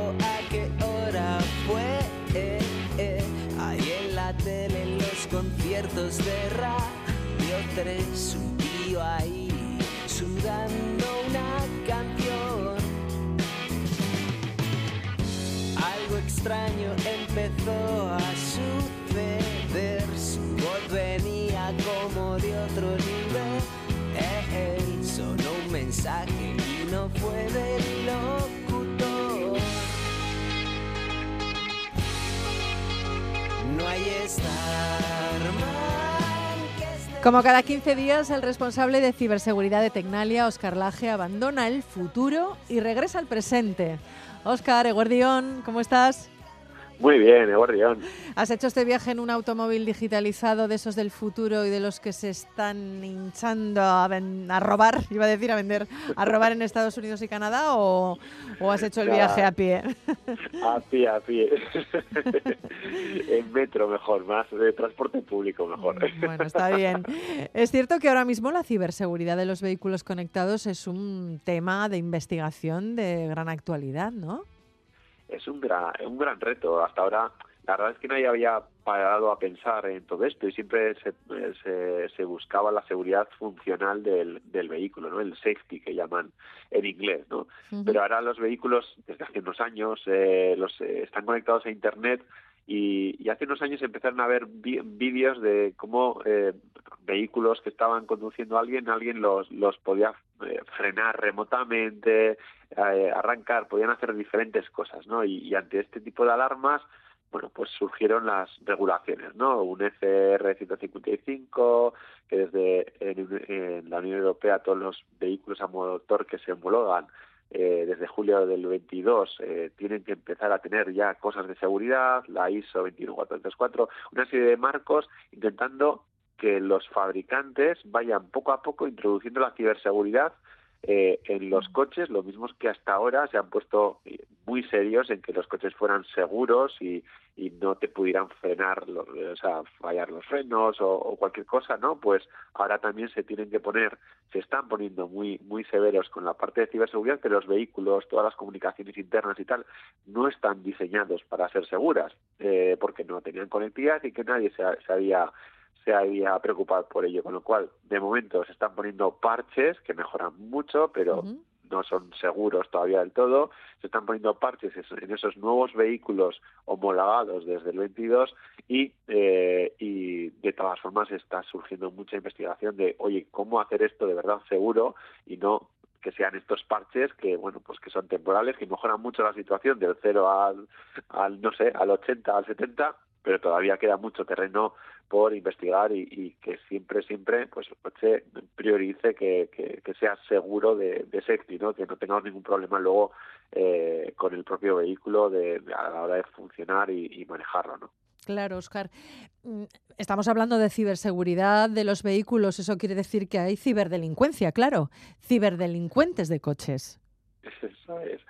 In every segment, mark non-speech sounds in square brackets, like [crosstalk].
a qué hora fue. Ahí en la tele, en los conciertos de Radio 3, un tío ahí sudando una canción. Algo extraño empezó Como cada 15 días, el responsable de ciberseguridad de Tecnalia, Oscar Laje, abandona el futuro y regresa al presente. Oscar, Eguardión, ¿cómo estás? Muy bien, Eguardión. ¿Has hecho este viaje en un automóvil digitalizado de esos del futuro y de los que se están hinchando a, ven- a robar, [laughs] iba a decir a vender, a robar en Estados Unidos y Canadá o, o has hecho el Ya. viaje a pie? A pie, a pie. [laughs] en metro mejor, más de transporte público mejor. Bueno, está bien. Es cierto que ahora mismo la ciberseguridad de los vehículos conectados es un tema de investigación de gran actualidad, ¿no? Es un gran, un gran reto. Hasta ahora, la verdad es que nadie había parado a pensar en todo esto y siempre se, se, se buscaba la seguridad funcional del, del vehículo, ¿no? El safety que llaman en inglés, ¿no? Pero ahora los vehículos, desde hace unos años, eh, los eh, están conectados a Internet y, y hace unos años empezaron a ver vídeos de cómo eh, vehículos que estaban conduciendo a alguien, alguien los, los podía eh, frenar remotamente, eh, arrancar, podían hacer diferentes cosas, ¿no? Y, ante este tipo de alarmas, bueno, pues surgieron las regulaciones, ¿no? Un FR 155, que desde en la Unión Europea todos los vehículos a motor que se homologan eh, desde julio del 22 eh, tienen que empezar a tener ya cosas de seguridad, la ISO 21434, una serie de marcos intentando que los fabricantes vayan poco a poco introduciendo la ciberseguridad eh, en los coches, lo mismo que hasta ahora se han puesto eh, muy serios en que los coches fueran seguros y, y no te pudieran frenar, los- o sea, fallar los frenos o, o cualquier cosa, ¿no? Pues ahora también se tienen que poner, se están poniendo muy muy severos con la parte de ciberseguridad, que los vehículos, todas las comunicaciones internas y tal, no están diseñados para ser seguras, eh, porque no tenían conectividad y que nadie se, se había se había preocupado por ello, con lo cual de momento se están poniendo parches que mejoran mucho, pero no son seguros todavía del todo. Se están poniendo parches es- en esos nuevos vehículos homologados desde el 22 y, eh, y de todas formas está surgiendo mucha investigación de, oye, ¿cómo hacer esto de verdad seguro y no que sean estos parches que bueno pues que son temporales que mejoran mucho la situación del 0 al, al no sé al 80 al 70 pero todavía queda mucho terreno por investigar y, y que siempre, siempre, pues el coche priorice que, que, que sea seguro de, de safety, ¿no? Que no tengamos ningún problema luego eh, con el propio vehículo de, de- a la hora de funcionar y, y manejarlo, ¿no? Claro, Oscar. Mm, Estamos hablando de ciberseguridad de los vehículos. Eso quiere decir que hay ciberdelincuencia, claro. Ciberdelincuentes de coches. [laughs] Eso es.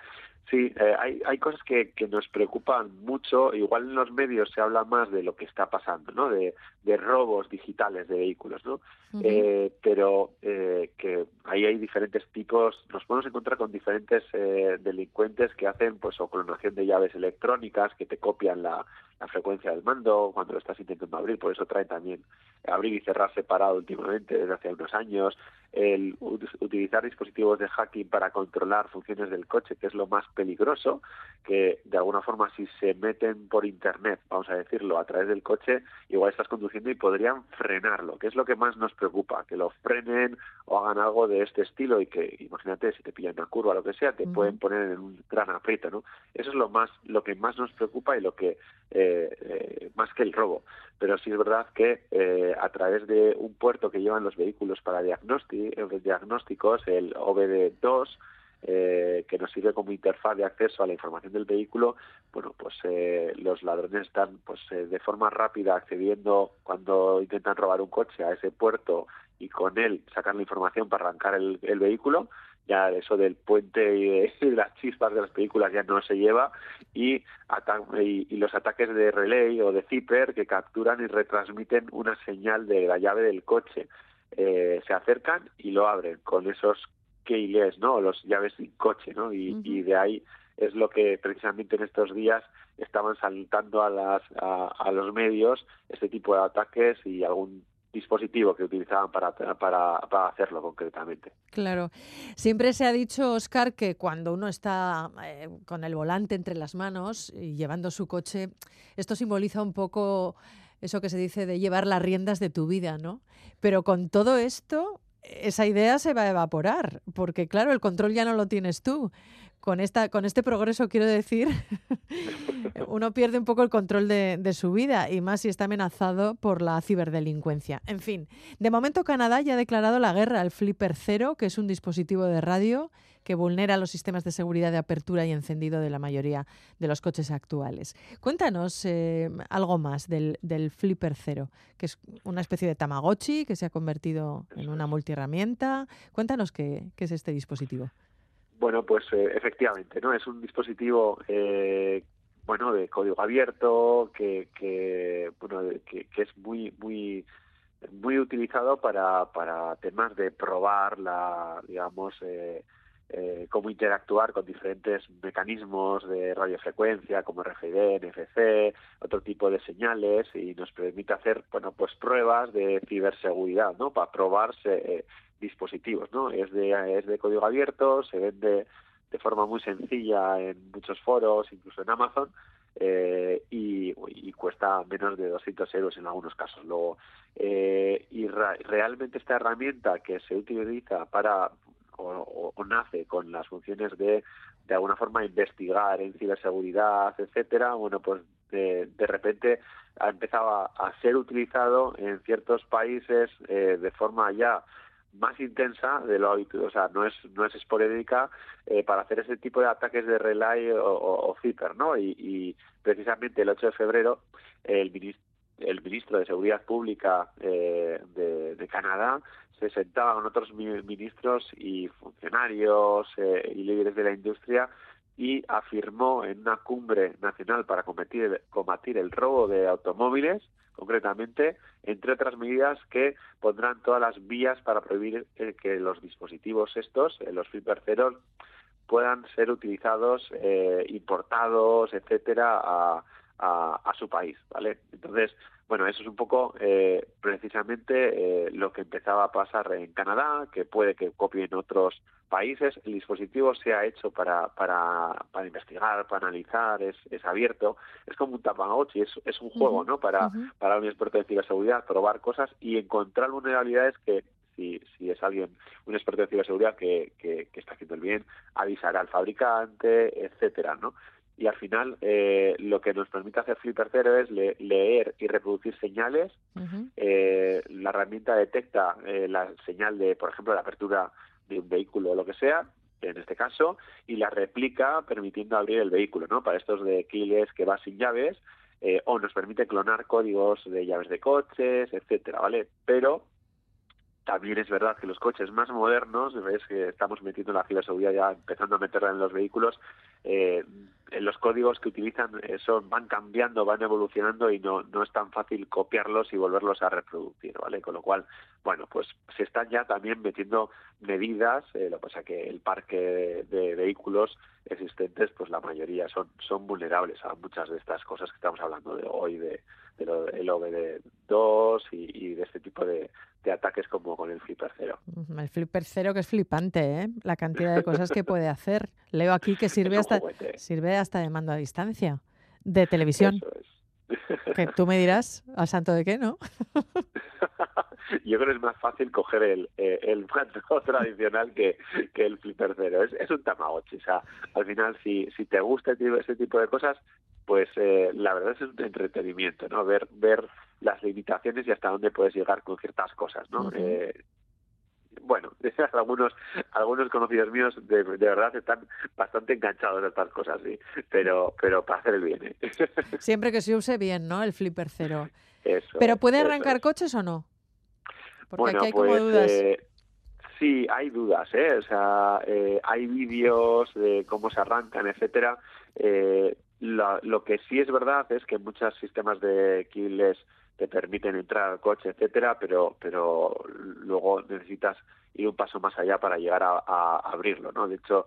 Sí, eh, hay, hay cosas que, que nos preocupan mucho. Igual en los medios se habla más de lo que está pasando, ¿no? De, de robos digitales de vehículos, ¿no? Eh, pero eh, que ahí hay diferentes tipos, nos podemos encontrar con diferentes eh, delincuentes que hacen pues o clonación de llaves electrónicas que te copian la, la frecuencia del mando cuando lo estás intentando abrir, por eso trae también abrir y cerrar separado últimamente desde hace unos años, el ut- utilizar dispositivos de hacking para controlar funciones del coche, que es lo más peligroso, que de alguna forma si se meten por internet, vamos a decirlo, a través del coche, igual estás conduciendo y podrían frenarlo, que es lo que más nos preocupa, que lo frenen o hagan algo de este estilo y que, imagínate, si te pillan una curva o lo que sea, te pueden poner en un gran aprieto, ¿no? Eso es lo más, lo que más nos preocupa y lo que eh, eh, más que el robo. Pero sí es verdad que eh, a través de un puerto que llevan los vehículos para eh, diagnósticos, el OBD2, eh, que nos sirve como interfaz de acceso a la información del vehículo, bueno, pues eh, los ladrones están pues eh, de forma rápida accediendo cuando intentan robar un coche a ese puerto y con él sacar la información para arrancar el, el vehículo. Ya eso del puente y, de, [laughs] y las chispas de las películas ya no se lleva y, ata- y, y los ataques de relay o de zipper que capturan y retransmiten una señal de la llave del coche. Eh, se acercan y lo abren con esos keyless, ¿no? Los llaves sin coche, ¿no? Y, de ahí es lo que precisamente en estos días estaban saltando a, las, a, los medios este tipo de ataques y algún dispositivo que utilizaban para, para, para, hacerlo concretamente. Claro. Siempre se ha dicho, Oscar, que cuando uno está eh, con el volante entre las manos y llevando su coche, esto simboliza un poco eso que se dice de llevar las riendas de tu vida, ¿no? Pero con todo esto, esa idea se va a evaporar, porque claro, el control ya no lo tienes tú. Con, esta, con este progreso, quiero decir, [laughs] uno pierde un poco el control de, su vida y más si está amenazado por la ciberdelincuencia. En fin, de momento Canadá ya ha declarado la guerra al Flipper Cero, que es un dispositivo de radio que vulnera los sistemas de seguridad de apertura y encendido de la mayoría de los coches actuales. Cuéntanos eh, algo más del, Flipper Cero, que es una especie de Tamagotchi que se ha convertido en una multiherramienta. Cuéntanos qué, es este dispositivo. Bueno, pues eh, efectivamente, ¿no? Es un dispositivo eh, bueno de código abierto que, que bueno que, que, es muy muy muy utilizado para para temas de probar la digamos eh, eh, cómo interactuar con diferentes mecanismos de radiofrecuencia como RFID, NFC, otro tipo de señales y nos permite hacer bueno pues pruebas de ciberseguridad, ¿no? Para probarse eh, dispositivos, ¿no? Es de es de código abierto, se vende de forma muy sencilla en muchos foros, incluso en Amazon. Eh, y, cuesta menos de 200 euros en algunos casos. Luego, y realmente esta herramienta que se utiliza para o, nace con las funciones de de alguna forma investigar en ciberseguridad, etcétera, bueno, pues de, de repente ha empezado a, ser utilizado en ciertos países eh, de forma ya más intensa de lo habitual, o sea, no es no es esporádica eh, para hacer ese tipo de ataques de relay o, o, ¿no? Y, precisamente el 8 de febrero el ministro el ministro de Seguridad Pública eh, de, de, Canadá se sentaba con otros ministros y funcionarios eh, y líderes de la industria y afirmó en una cumbre nacional para combatir, combatir el robo de automóviles, concretamente, entre otras medidas que pondrán todas las vías para prohibir eh, que los dispositivos estos, eh, los flipperceros, puedan ser utilizados, importados, etcétera, a, a, su país, ¿vale? Entonces, bueno, eso es un poco eh, precisamente eh, lo que empezaba a pasar en Canadá, que puede que copien otros países. El dispositivo se ha hecho para, para, para investigar, para analizar, es, es abierto. Es como un Tamagotchi, es, es un juego, ¿no? Para, para un experto de ciberseguridad, probar cosas y encontrar vulnerabilidades que si, si es alguien, un experto de ciberseguridad que, que, que, está haciendo el bien, avisará al fabricante, etcétera, ¿no? Y al final eh, lo que nos permite hacer Flipper Zero es leer y reproducir señales. eh, la herramienta detecta eh, la señal de, por ejemplo, la apertura de un vehículo o lo que sea, en este caso, y la replica permitiendo abrir el vehículo, ¿no? Para estos de keyless que va sin llaves, eh, o nos permite clonar códigos de llaves de coches, etcétera, ¿vale? Pero también es verdad que los coches más modernos, ves que estamos metiendo la ciberseguridad ya empezando a meterla en los vehículos, eh, los códigos que utilizan eso van cambiando, van evolucionando y no, no es tan fácil copiarlos y volverlos a reproducir, ¿vale? Con lo cual, bueno, pues se están ya también metiendo medidas, eh, lo que pasa que el parque de, vehículos existentes, pues la mayoría son, son vulnerables a muchas de estas cosas que estamos hablando de hoy, de, de lo, el OBD2 y, y de este tipo de, de ataques como con el Flipper Cero. El Flipper Cero que es flipante, ¿eh? La cantidad de cosas que puede hacer. Leo aquí que [laughs] sirve hasta sirve hasta de mando a distancia de televisión. Que tú me dirás, ¿al santo de qué, no? [laughs] Yo creo que es más fácil coger el, eh, el mando [laughs] tradicional que, que el flipper cero. Es, es un tamagotchi. O sea, al final, si, si te gusta ese tipo de cosas, pues eh, la verdad es un entretenimiento, ¿no? Ver, ver las limitaciones y hasta dónde puedes llegar con ciertas cosas, ¿no? eh, bueno, [laughs] algunos algunos conocidos míos de, verdad están bastante enganchados a estas cosas, sí, pero pero para hacer el bien. ¿eh? [laughs] Siempre que se use bien, ¿no? El flipper cero. pero ¿puede arrancar coches o no? Porque aquí hay como pues, dudas. Eh, sí, hay dudas, ¿eh? O sea, eh, hay vídeos de cómo se arrancan, etcétera. Eh, lo que sí es verdad es que muchos sistemas de keyless te permiten entrar al coche, etcétera, pero pero luego necesitas ir un paso más allá para llegar a, abrirlo, ¿no? De hecho,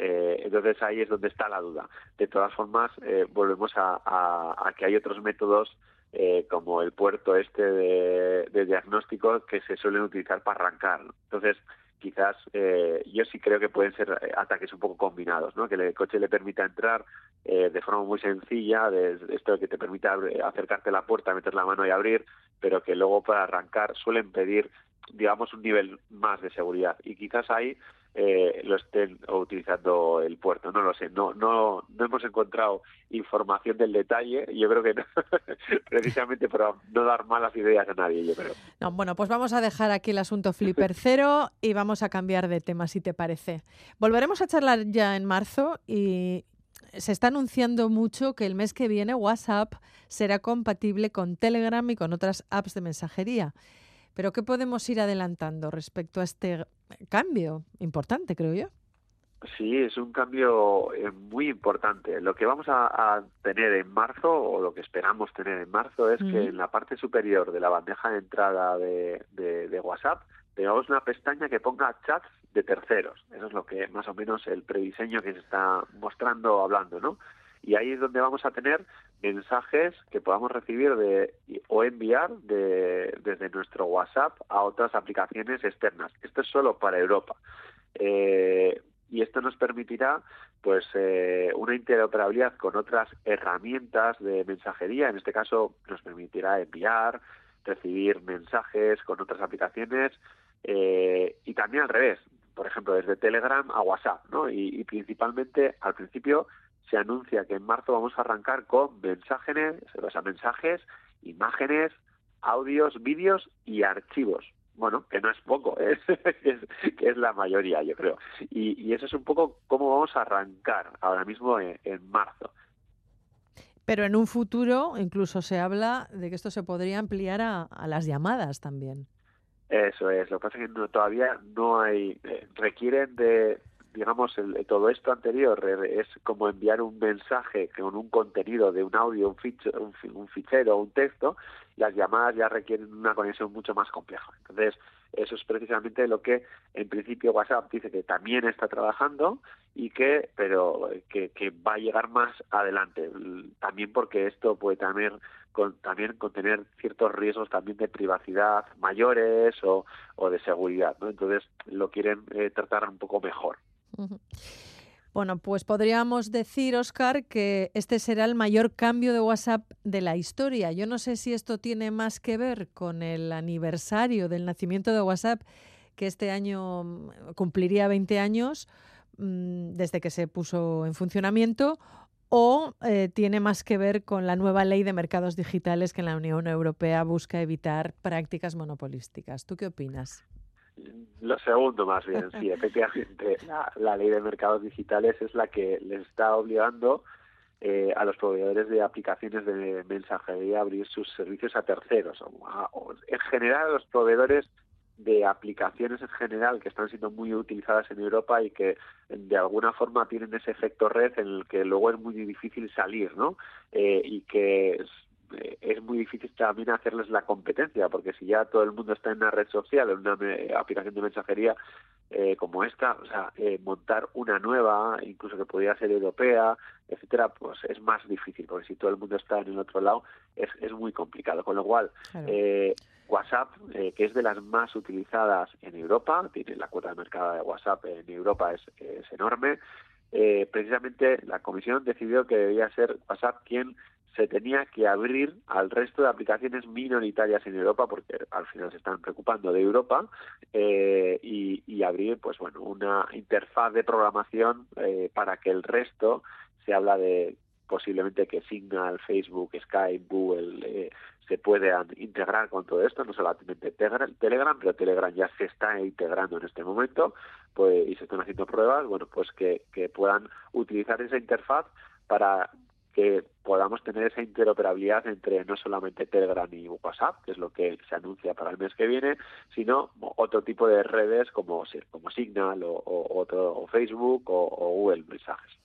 Eh, entonces ahí es donde está la duda. De todas formas, eh, volvemos a, que hay otros métodos eh, como el puerto este de, diagnóstico que se suelen utilizar para arrancar. Entonces, quizás eh, yo sí creo que pueden ser eh, ataques un poco combinados, ¿no? que el coche le permita entrar eh, de forma muy sencilla, de esto que te permita acercarte a la puerta, meter la mano y abrir, pero que luego para arrancar suelen pedir, digamos, un nivel más de seguridad. Y quizás ahí eh, lo estén utilizando el puerto. No lo sé, no, no, no hemos encontrado información del detalle. Yo creo que [laughs] precisamente para no dar malas ideas a nadie, yo creo. No, bueno, pues vamos a dejar aquí el asunto Flipper [laughs] cero y vamos a cambiar de tema, si te parece. Volveremos a charlar ya en marzo y se está anunciando mucho que el mes que viene WhatsApp será compatible con Telegram y con otras apps de mensajería. Pero ¿qué podemos ir adelantando respecto a este cambio importante, creo yo? Sí, es un cambio eh, muy importante. Lo que vamos a, tener en marzo, o lo que esperamos tener en marzo, es que en la parte superior de la bandeja de entrada de, de, WhatsApp tengamos una pestaña que ponga chats de terceros. Eso es lo que más o menos el prediseño que se está mostrando, hablando, ¿no? y ahí es donde vamos a tener mensajes que podamos recibir de, o enviar de, desde nuestro WhatsApp a otras aplicaciones externas. Esto es solo para Europa. Eh, y esto nos permitirá pues eh, una interoperabilidad con otras herramientas de mensajería. En este caso nos permitirá enviar, recibir mensajes con otras aplicaciones eh, y también al revés. Por ejemplo, desde Telegram a WhatsApp, ¿no? y principalmente al principio se anuncia que en marzo vamos a arrancar con mensajes, o sea, mensajes, imágenes, audios, vídeos y archivos. Bueno, que no es poco, ¿eh? [laughs] que es la mayoría, yo creo. Y, eso es un poco cómo vamos a arrancar ahora mismo en, marzo. Pero en un futuro incluso se habla de que esto se podría ampliar a, las llamadas también. Eso es, lo que pasa es que todavía no hay, eh, requieren de, digamos, el, todo esto anterior es como enviar un mensaje con un contenido de un audio, un, fichero, un, un fichero un texto, las llamadas ya requieren una conexión mucho más compleja. Entonces, eso es precisamente lo que en principio WhatsApp dice que también está trabajando y que, pero que, que va a llegar más adelante. También porque esto puede también, con, también contener ciertos riesgos también de privacidad mayores o, o de seguridad. ¿no? Entonces, lo quieren eh, tratar un poco mejor. Bueno, pues podríamos decir, Oscar, que este será el mayor cambio de WhatsApp de la historia. Yo no sé si esto tiene más que ver con el aniversario del nacimiento de WhatsApp, que este año mm, cumpliría 20 años mm, desde que se puso en funcionamiento, o eh, tiene más que ver con la nueva ley de mercados digitales que en la Unión Europea busca evitar prácticas monopolísticas. ¿Tú qué opinas? Lo segundo, más bien, sí, [laughs] efectivamente. La, ley de mercados digitales es la que les está obligando eh, a los proveedores de aplicaciones de mensajería a abrir sus servicios a terceros. O, en general, a los proveedores de aplicaciones en general que están siendo muy utilizadas en Europa y que de alguna forma tienen ese efecto red en el que luego es muy difícil salir, ¿no? Eh, y que es muy difícil también hacerles la competencia, porque si ya todo el mundo está en una red social, en una aplicación de mensajería eh, como esta, o sea, eh, montar una nueva, incluso que podría ser europea, etcétera, pues es más difícil, porque si todo el mundo está en el otro lado, es, es muy complicado. Con lo cual, WhatsApp, que es de las más utilizadas en Europa, tiene la cuota de mercado de WhatsApp en Europa es, es enorme, precisamente la comisión decidió que debía ser WhatsApp quien se tenía que abrir al resto de aplicaciones minoritarias en Europa, porque al final se están preocupando de Europa, eh, y, abrir, pues bueno, una interfaz de programación eh, para que el resto se habla de posiblemente que Signal, Facebook, Skype, Google eh, se puedan integrar con todo esto, no solamente Telegram, pero Telegram ya se está integrando en este momento, pues y se están haciendo pruebas, bueno, pues que, que puedan utilizar esa interfaz para que podamos tener esa interoperabilidad entre no solamente Telegram y WhatsApp, que es lo que se anuncia para el mes que viene, sino otro tipo de redes como, como Signal o, otro, Facebook o, Google Mensajes.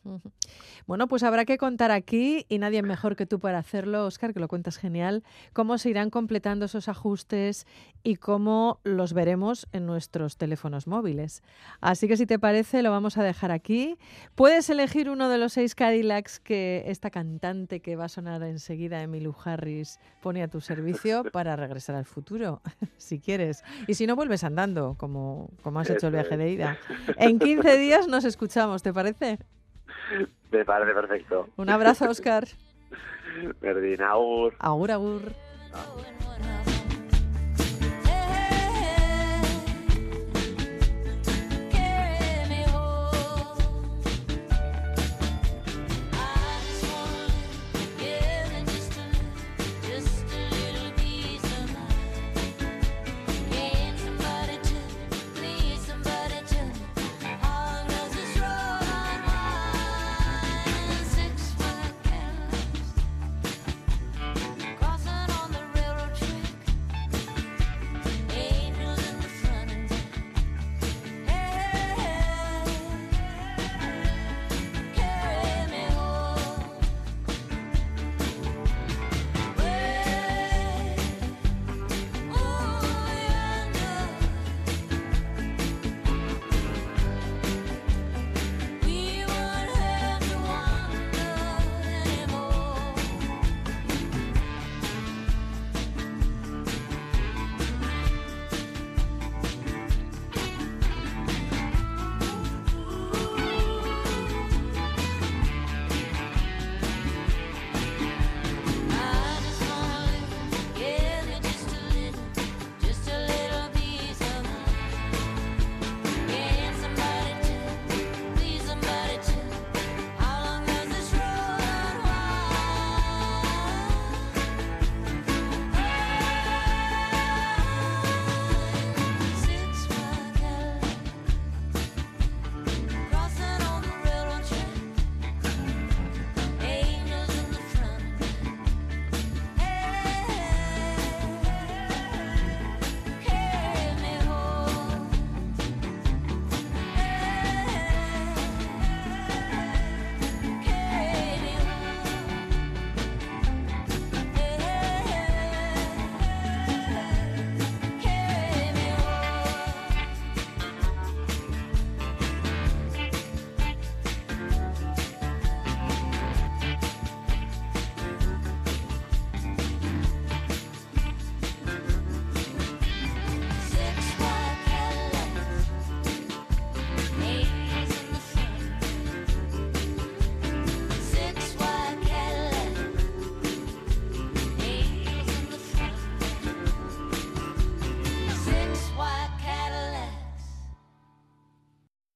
Bueno, pues habrá que contar aquí, y nadie mejor que tú para hacerlo, Oscar, que lo cuentas genial, cómo se irán completando esos ajustes y cómo los veremos en nuestros teléfonos móviles. Así que si te parece, lo vamos a dejar aquí. Puedes elegir uno de los seis Cadillacs que esta cantante que va a sonar enseguida, Emilu Harris, pone a tu servicio [laughs] para regresar al futuro, [laughs] si quieres. Y si no, vuelves andando, como, como has hecho el viaje de ida. [laughs] En 15 días nos escuchamos, ¿te parece? Me parece perfecto. Un abrazo, Oscar. Perdina, agur. Agur, agur.